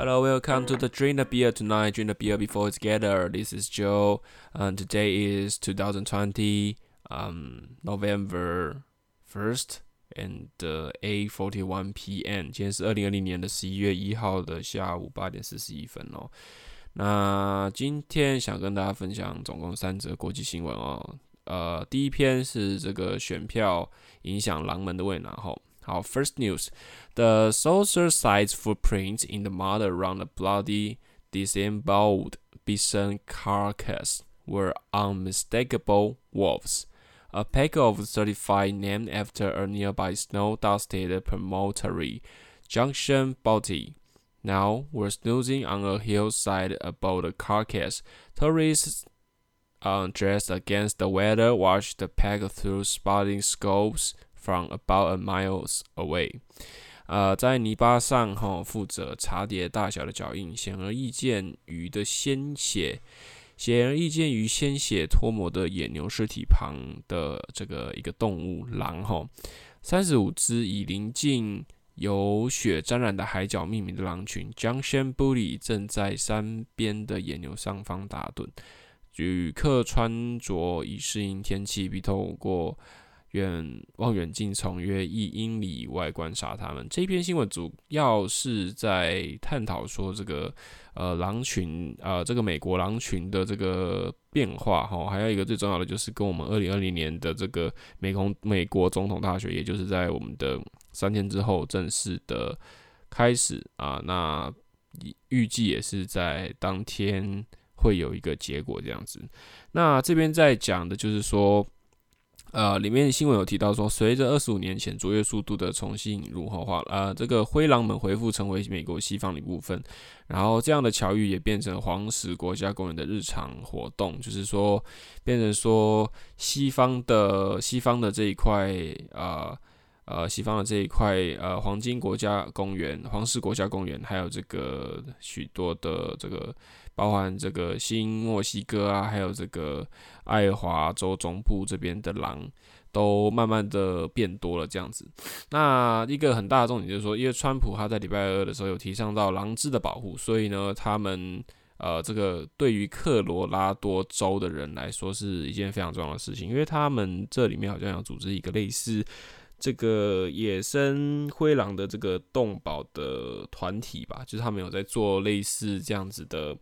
Hello, welcome to the Drink the Beer tonight. Drink the beer before it's together. This is Joe. And today is 2020, um, November 1st and uh, 8:41 p.m. 今天是二零二零年的十一月一号的下午八点四十一分哦。那今天想跟大家分享总共三则国际新闻哦。呃，第一篇是这个选票影响狼们的未拿吼。 好，First news: the saucer sized footprints in the mud around the bloody, disemboweled bison carcass were unmistakable wolves. A pack of 35 named after a nearby snow-dusted promontory, Junction Butte, now were snoozing on a hillside above the carcass. Tourists uh, dressed against the weather watched the pack through spotting scopes From about a miles away，呃，在泥巴上哈，负责茶碟大小的脚印，显而易见鱼的鲜血，显而易见于鲜血脱模的野牛尸体旁的这个一个动物狼哈，三十五只以临近有血沾染的海角命名的狼群，Junction Butte 正在山边的野牛上方打盹，旅客穿着以适应天气，并透过。远望远镜从约一英里以外观察它们。这篇新闻主要是在探讨说这个呃狼群呃这个美国狼群的这个变化哈，还有一个最重要的就是跟我们二零二零年的这个美国美国总统大选，也就是在我们的三天之后正式的开始啊，那预计也是在当天会有一个结果这样子。那这边在讲的就是说。呃，里面新闻有提到说，随着二十五年前卓越速度的重新引入后，话呃，这个灰狼们恢复成为美国西方的一部分，然后这样的巧遇也变成黄石国家公园的日常活动，就是说，变成说西方的西方的这一块，呃呃，西方的这一块，呃，黄金国家公园、黄石国家公园，还有这个许多的这个。包含这个新墨西哥啊，还有这个爱华州中部这边的狼，都慢慢的变多了这样子。那一个很大的重点就是说，因为川普他在礼拜二的时候有提倡到狼只的保护，所以呢，他们呃这个对于科罗拉多州的人来说是一件非常重要的事情，因为他们这里面好像有组织一个类似。这个野生灰狼的这个动保的团体吧，就是他们有在做类似这样子的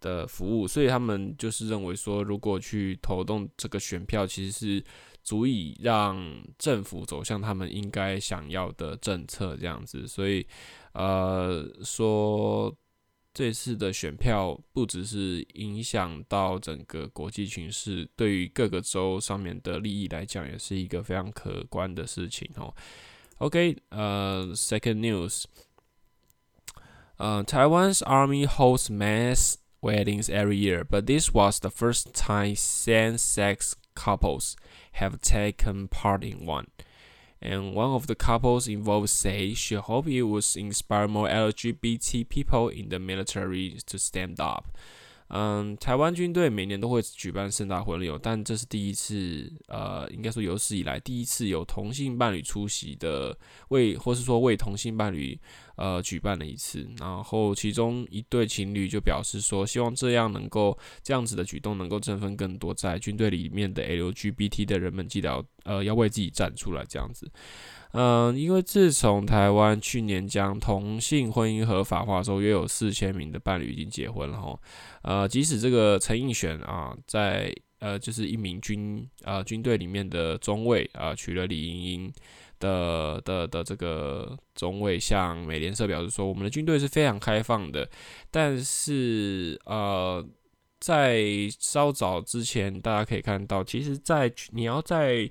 的服务，所以他们就是认为说，如果去投动这个选票，其实是足以让政府走向他们应该想要的政策这样子，所以呃说。这次的选票不只是影响到整个国际情势，对于各个州上面的利益来讲，也是一个非常可观的事情哦。OK，呃，Second news，呃，Taiwan's army holds mass weddings every year，but this was the first time same-sex couples have taken part in one. And one of the couples involved say she hoped it would inspire more LGBT people in the military to stand up. 嗯，台湾军队每年都会举办盛大婚礼哦，但这是第一次，呃，应该说有史以来第一次有同性伴侣出席的，为或是说为同性伴侣 呃举办了一次。然后其中一对情侣就表示说，希望这样能够这样子的举动能够振奋更多在军队里面的 LGBT 的人们，记得呃要为自己站出来这样子。嗯，因为自从台湾去年将同性婚姻合法化之后，约有四千名的伴侣已经结婚了哈。呃，即使这个陈映璇啊，在呃就是一名军呃军队里面的中尉啊，娶了李莺莺的的的这个中尉，向美联社表示说，我们的军队是非常开放的。但是呃，在稍早之前，大家可以看到，其实，在你要在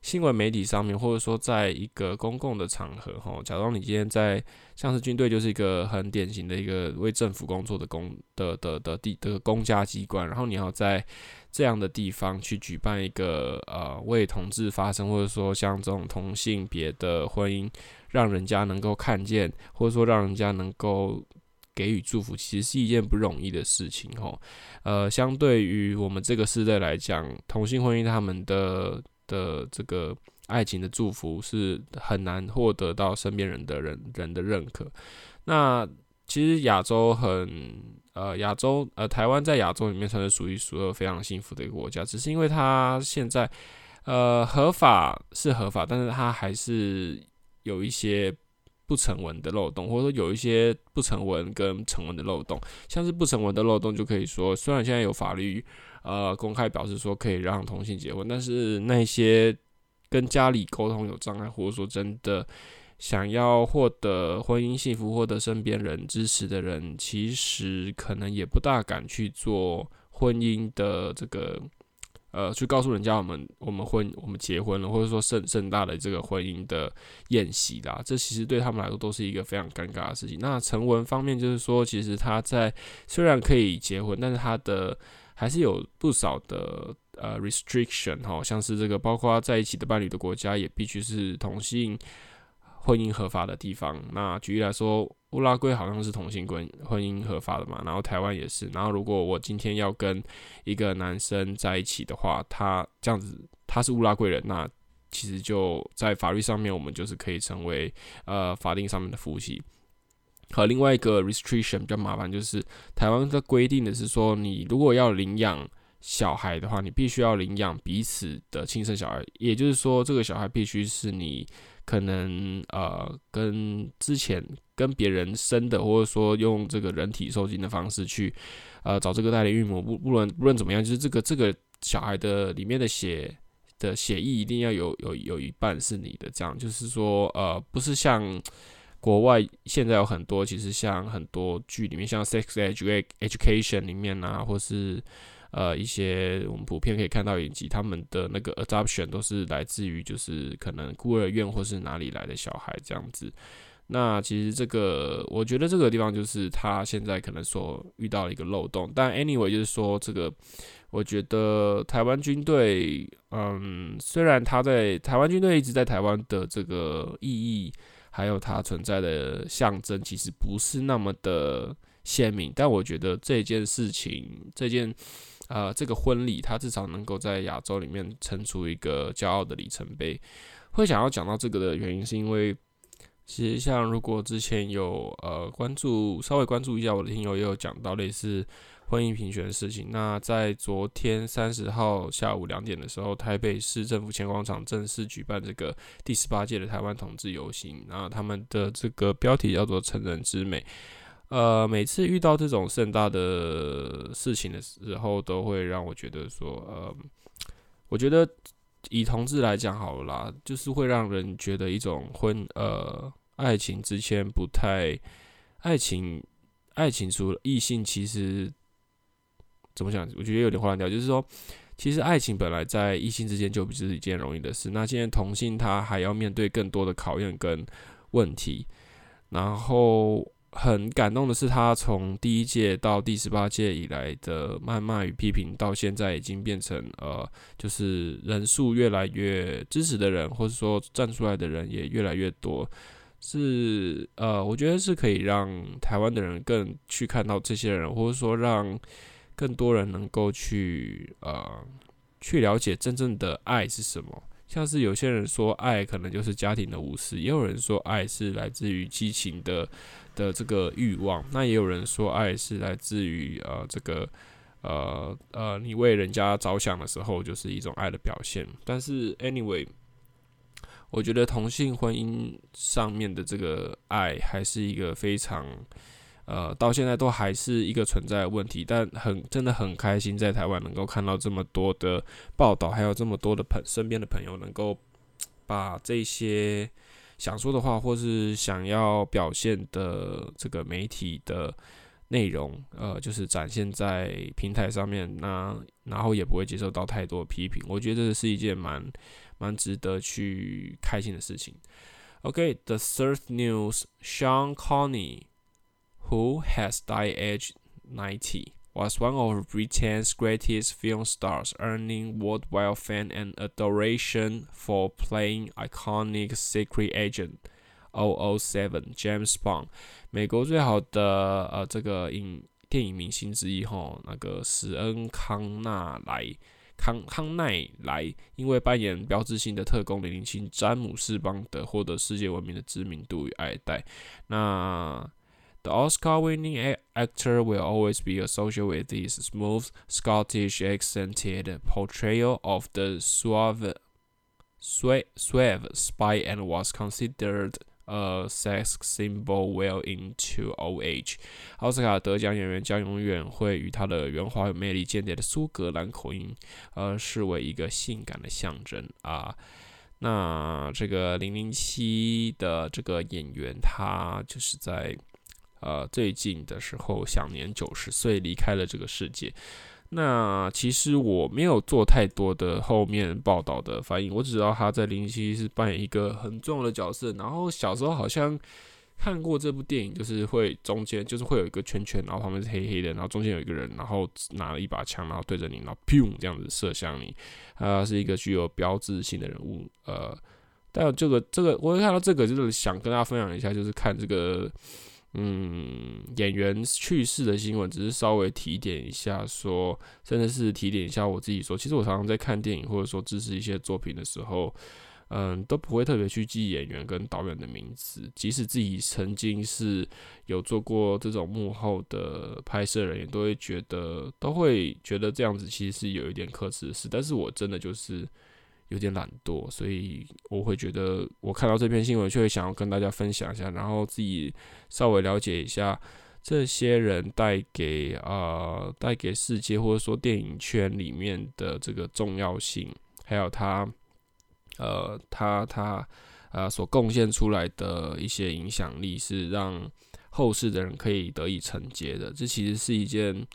新闻媒体上面，或者说在一个公共的场合，哈，假如你今天在像是军队，就是一个很典型的一个为政府工作的公的的的地的公家机关，然后你要在这样的地方去举办一个呃为同志发声，或者说像这种同性别的婚姻，让人家能够看见，或者说让人家能够给予祝福，其实是一件不容易的事情，吼。呃，相对于我们这个世代来讲，同性婚姻他们的。的这个爱情的祝福是很难获得到身边人的人人的认可。那其实亚洲很呃，亚洲呃，台湾在亚洲里面算是数一数二非常幸福的一个国家，只是因为它现在呃合法是合法，但是它还是有一些不成文的漏洞，或者说有一些不成文跟成文的漏洞，像是不成文的漏洞就可以说，虽然现在有法律呃公开表示说可以让同性结婚，但是那些跟家里沟通有障碍，或者说真的。想要获得婚姻幸福，获得身边人支持的人，其实可能也不大敢去做婚姻的这个，呃，去告诉人家我们我们婚我们结婚了，或者说盛盛大的这个婚姻的宴席啦。这其实对他们来说都是一个非常尴尬的事情。那成文方面就是说，其实他在虽然可以结婚，但是他的还是有不少的呃 restriction 哈，像是这个包括在一起的伴侣的国家也必须是同性。婚姻合法的地方，那举例来说，乌拉圭好像是同性婚婚姻合法的嘛，然后台湾也是。然后如果我今天要跟一个男生在一起的话，他这样子他是乌拉圭人，那其实就在法律上面，我们就是可以成为呃法定上面的夫妻。和另外一个 restriction 比较麻烦，就是台湾的规定的是说，你如果要领养小孩的话，你必须要领养彼此的亲生小孩，也就是说，这个小孩必须是你。可能呃，跟之前跟别人生的，或者说用这个人体受精的方式去呃找这个代理孕母，不不论不论怎么样，就是这个这个小孩的里面的血的血液一定要有有有一半是你的，这样就是说呃不是像国外现在有很多，其实像很多剧里面，像《Sex Education》里面啊，或是。呃，一些我们普遍可以看到，以及他们的那个 adoption 都是来自于就是可能孤儿院或是哪里来的小孩这样子。那其实这个，我觉得这个地方就是他现在可能所遇到的一个漏洞。但 anyway，就是说这个，我觉得台湾军队，嗯，虽然他在台湾军队一直在台湾的这个意义，还有它存在的象征，其实不是那么的鲜明。但我觉得这件事情，这件。呃，这个婚礼，它至少能够在亚洲里面撑出一个骄傲的里程碑。会想要讲到这个的原因，是因为其实像如果之前有呃关注，稍微关注一下我的听友，也有讲到类似婚姻平权的事情。那在昨天三十号下午两点的时候，台北市政府前广场正式举办这个第十八届的台湾同志游行。那他们的这个标题叫做“成人之美”。呃，每次遇到这种盛大的事情的时候，都会让我觉得说，呃，我觉得以同志来讲好了啦，就是会让人觉得一种婚呃爱情之间不太爱情爱情除了异性，其实怎么讲？我觉得有点混乱掉。就是说，其实爱情本来在异性之间就不是一件容易的事。那现在同性他还要面对更多的考验跟问题，然后。很感动的是，他从第一届到第十八届以来的谩骂与批评，到现在已经变成呃，就是人数越来越支持的人，或者说站出来的人也越来越多，是呃，我觉得是可以让台湾的人更去看到这些人，或者说让更多人能够去呃去了解真正的爱是什么。像是有些人说爱可能就是家庭的无私，也有人说爱是来自于激情的的这个欲望，那也有人说爱是来自于呃这个呃呃你为人家着想的时候就是一种爱的表现。但是 anyway，我觉得同性婚姻上面的这个爱还是一个非常。呃，到现在都还是一个存在的问题，但很真的很开心，在台湾能够看到这么多的报道，还有这么多的朋身边的朋友能够把这些想说的话，或是想要表现的这个媒体的内容，呃，就是展现在平台上面，那然后也不会接受到太多批评，我觉得这是一件蛮蛮值得去开心的事情。OK，the third news，Sean Connie。Who has died aged 90, was one of Britain's greatest film stars, earning worldwide fame and adoration for playing iconic secret agent 007 James Bond。美国最好的呃这个影电影明星之一吼，那个史恩康纳莱康康奈莱，因为扮演标志性的特工零零七詹姆斯邦德，获得世界闻名的知名度与爱戴。那 The Oscar-winning actor will always be associated with his smooth Scottish accented portrayal of the suave, suave spy and was considered a sex symbol well into old age。奥斯卡得奖演员将永远会与他的圆滑有魅力、间谍的苏格兰口音，而视为一个性感的象征啊。那这个零零七的这个演员，他就是在。 呃，最近的时候享年九十岁，离开了这个世界。那其实我没有做太多的后面报道的反应，我只知道他在零七是扮演一个很重要的角色。然后小时候好像看过这部电影，就是会中间就是会有一个圈圈，然后旁边是黑黑的，然后中间有一个人，然后拿了一把枪，然后对着你，然后砰这样子射向你。他是一个具有标志性的人物。呃，但这个这个，我会看到这个，就是想跟大家分享一下，就是看这个。嗯，演员去世的新闻只是稍微提点一下说，说真的是提点一下我自己说，其实我常常在看电影或者说支持一些作品的时候，嗯，都不会特别去记演员跟导演的名字，即使自己曾经是有做过这种幕后的拍摄人员，都会觉得都会觉得这样子其实是有一点可耻的事，但是我真的就是。有点懒惰，所以我会觉得，我看到这篇新闻，就会想要跟大家分享一下，然后自己稍微了解一下这些人带给啊带给世界或者说电影圈里面的这个重要性，还有他呃他他呃所贡献出来的一些影响力，是让后世的人可以得以承接的。这其实是一件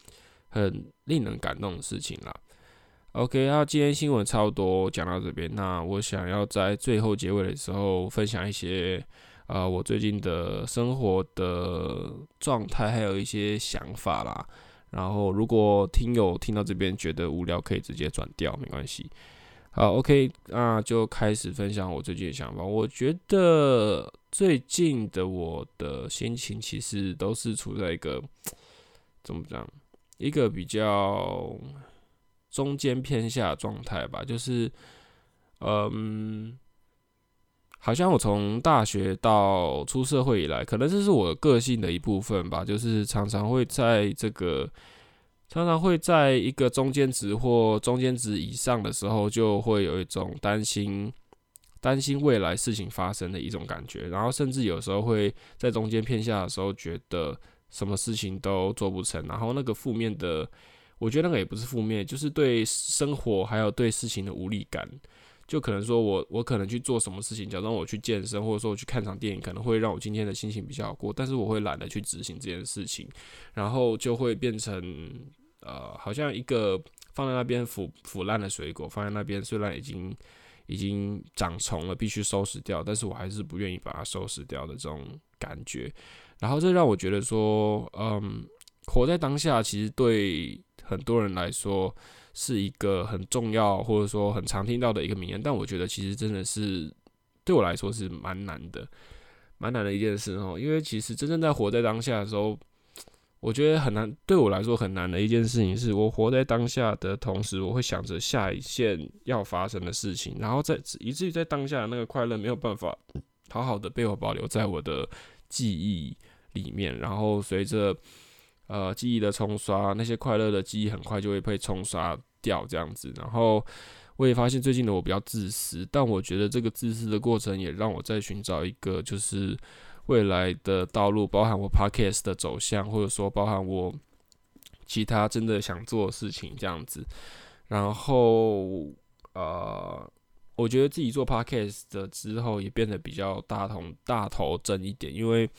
很令人感动的事情啦。OK，那今天新闻差不多讲到这边。那我想要在最后结尾的时候分享一些，呃，我最近的生活的状态，还有一些想法啦。然后，如果听友听到这边觉得无聊，可以直接转掉，没关系。好，OK，那就开始分享我最近的想法。我觉得最近的我的心情其实都是处在一个怎么讲，一个比较。中间偏下状态吧，就是，嗯，好像我从大学到出社会以来，可能这是我个性的一部分吧，就是常常会在这个，常常会在一个中间值或中间值以上的时候，就会有一种担心，担心未来事情发生的一种感觉，然后甚至有时候会在中间偏下的时候，觉得什么事情都做不成，然后那个负面的。我觉得那个也不是负面，就是对生活还有对事情的无力感，就可能说我我可能去做什么事情，假装我去健身，或者说我去看场电影，可能会让我今天的心情比较好过，但是我会懒得去执行这件事情，然后就会变成呃，好像一个放在那边腐腐烂的水果，放在那边虽然已经已经长虫了，必须收拾掉，但是我还是不愿意把它收拾掉的这种感觉，然后这让我觉得说，嗯，活在当下其实对。很多人来说是一个很重要，或者说很常听到的一个名言，但我觉得其实真的是对我来说是蛮难的，蛮难的一件事哦。因为其实真正在活在当下的时候，我觉得很难。对我来说很难的一件事情是，我活在当下的同时，我会想着下一件要发生的事情，然后在以至于在当下的那个快乐没有办法好好的被我保留在我的记忆里面，然后随着。呃，记忆的冲刷，那些快乐的记忆很快就会被冲刷掉，这样子。然后我也发现最近的我比较自私，但我觉得这个自私的过程也让我在寻找一个就是未来的道路，包含我 podcast 的走向，或者说包含我其他真的想做的事情这样子。然后呃，我觉得自己做 podcast 的之后也变得比较大头大头针一点，因为。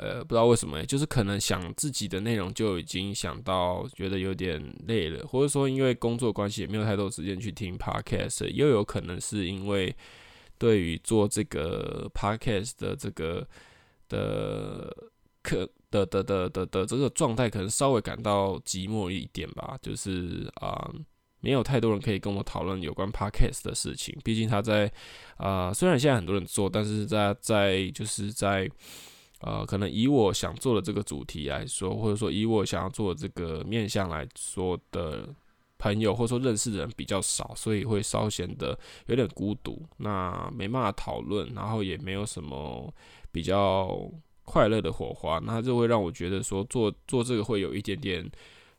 呃，不知道为什么，就是可能想自己的内容就已经想到觉得有点累了，或者说因为工作关系也没有太多时间去听 podcast，又有可能是因为对于做这个 podcast 的这个的课的的的的的这个状态，可能稍微感到寂寞一点吧。就是啊、没有太多人可以跟我讨论有关 podcast 的事情。毕竟他在啊、虽然现在很多人做，但是在在就是在。呃，可能以我想做的这个主题来说，或者说以我想要做这个面向来说的朋友，或者说认识的人比较少，所以会稍显得有点孤独。那没办法讨论，然后也没有什么比较快乐的火花，那就会让我觉得说做做这个会有一点点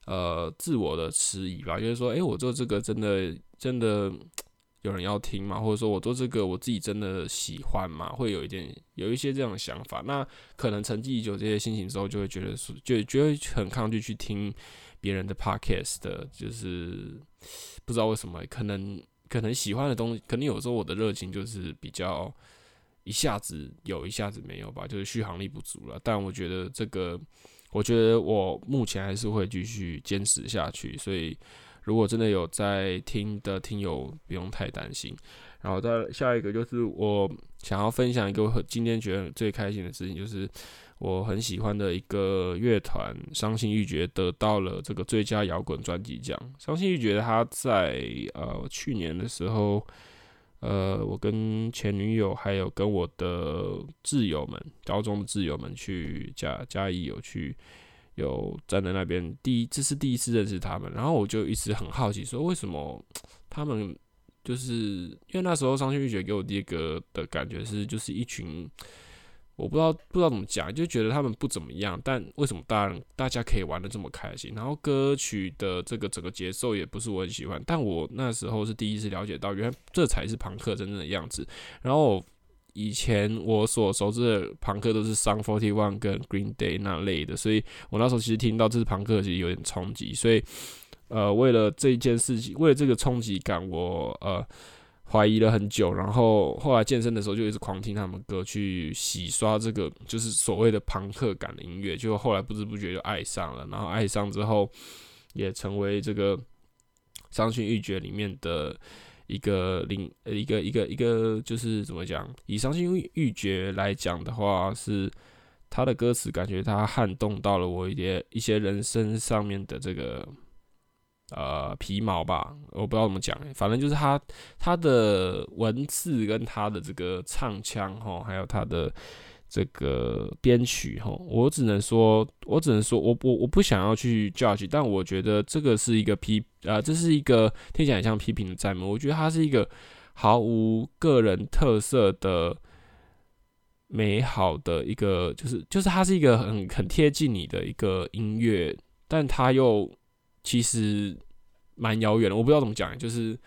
呃自我的迟疑吧，就是说，诶，我做这个真的真的有人要听吗？或者说我做这个我自己真的喜欢吗？会有一点有一些这样的想法。那可能沉寂已久这些心情之后，就会觉得说，就觉得很抗拒去听别人的 podcast 的，就是不知道为什么，可能可能喜欢的东西，可能有时候我的热情就是比较。一下子有，一下子没有吧，就是续航力不足了。但我觉得这个，我觉得我目前还是会继续坚持下去。所以，如果真的有在听的听友，不用太担心。然后再下一个就是我想要分享一个我今天觉得最开心的事情，就是我很喜欢的一个乐团伤心欲绝得到了这个最佳摇滚专辑奖。伤心欲绝他在呃去年的时候。呃，我跟前女友还有跟我的挚友们，高中的挚友们去嘉嘉义有去有站在那边，第一这是第一次认识他们，然后我就一直很好奇，说为什么他们就是因为那时候伤心欲绝给我第一个的感觉是就是一群。我不知道不知道怎么讲，就觉得他们不怎么样，但为什么大大家可以玩得这么开心？然后歌曲的这个整个节奏也不是我很喜欢，但我那时候是第一次了解到，原来这才是朋克真正的样子。然后以前我所熟知的朋克都是 Sum 41跟 Green Day 那类的，所以我那时候其实听到这是朋克，其实有点冲击。所以呃，为了这一件事情，为了这个冲击感，我呃。怀疑了很久，然后后来健身的时候就一直狂听他们歌，去洗刷这个就是所谓的朋克感的音乐，就后来不知不觉就爱上了，然后爱上之后也成为这个伤心欲绝里面的一个领呃一个一个一个就是怎么讲？以伤心欲绝来讲的话，是他的歌词感觉他撼动到了我一些一些人生上面的这个。呃，皮毛吧，我不知道怎么讲，反正就是他他的文字跟他的这个唱腔哈，还有他的这个编曲哈，我只能说，我只能说我我我不想要去 judge，但我觉得这个是一个批啊、这是一个听起来很像批评的赞美。我觉得它是一个毫无个人特色的美好的一个，就是就是它是一个很很贴近你的一个音乐，但它又。其实蛮遥远的，我不知道怎么讲，就是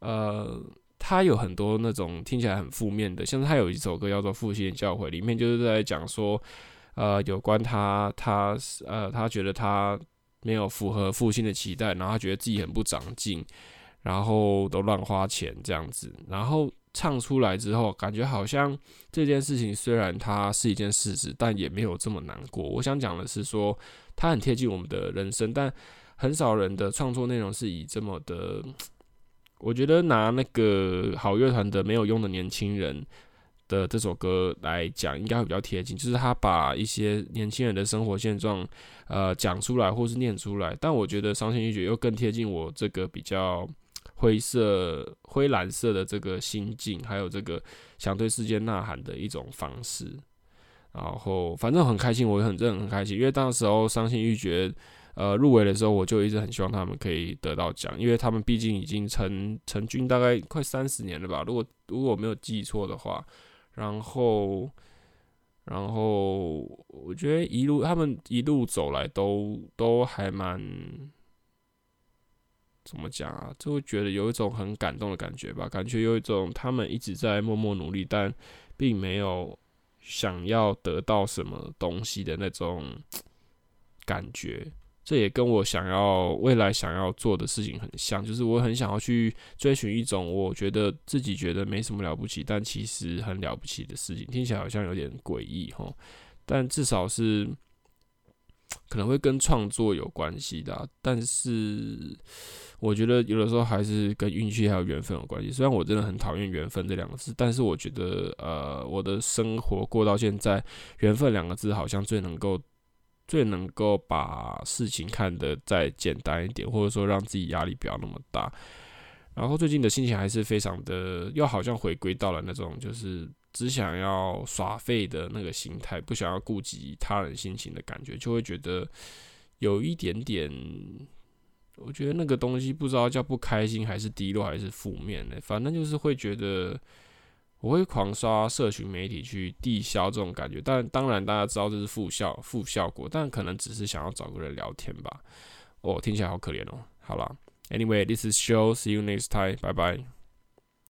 呃，他有很多那种听起来很负面的，像是他有一首歌叫做《父亲的教诲》，里面就是在讲说，呃，有关他他呃，他觉得他没有符合父亲的期待，然后他觉得自己很不长进，然后都乱花钱这样子，然后唱出来之后，感觉好像这件事情虽然它是一件事实，但也没有这么难过。我想讲的是说，他很贴近我们的人生，但。很少人的创作内容是以这么的，我觉得拿那个好乐团的没有用的年轻人的这首歌来讲，应该会比较贴近。就是他把一些年轻人的生活现状，呃，讲出来或是念出来。但我觉得伤心欲绝又更贴近我这个比较灰色、灰蓝色的这个心境，还有这个想对世界呐喊的一种方式。然后反正很开心，我也很真的很开心，因为当时候伤心欲绝。呃，入围的时候我就一直很希望他们可以得到奖，因为他们毕竟已经成成军大概快三十年了吧，如果如果我没有记错的话，然后然后我觉得一路他们一路走来都都还蛮怎么讲啊，就会觉得有一种很感动的感觉吧，感觉有一种他们一直在默默努力，但并没有想要得到什么东西的那种感觉。这也跟我想要未来想要做的事情很像，就是我很想要去追寻一种我觉得自己觉得没什么了不起，但其实很了不起的事情。听起来好像有点诡异齁，但至少是可能会跟创作有关系的。但是我觉得有的时候还是跟运气还有缘分有关系。虽然我真的很讨厌缘分这两个字，但是我觉得呃，我的生活过到现在，缘分两个字好像最能够。最能够把事情看得再简单一点，或者说让自己压力不要那么大。然后最近的心情还是非常的，又好像回归到了那种就是只想要耍废的那个心态，不想要顾及他人心情的感觉，就会觉得有一点点，我觉得那个东西不知道叫不开心还是低落还是负面的，反正就是会觉得。我会狂刷社群媒体去递销这种感觉，但当然大家知道这是负效负效果，但可能只是想要找个人聊天吧。哦，听起来好可怜哦。好啦，Anyway，this is show，see you next time，拜拜。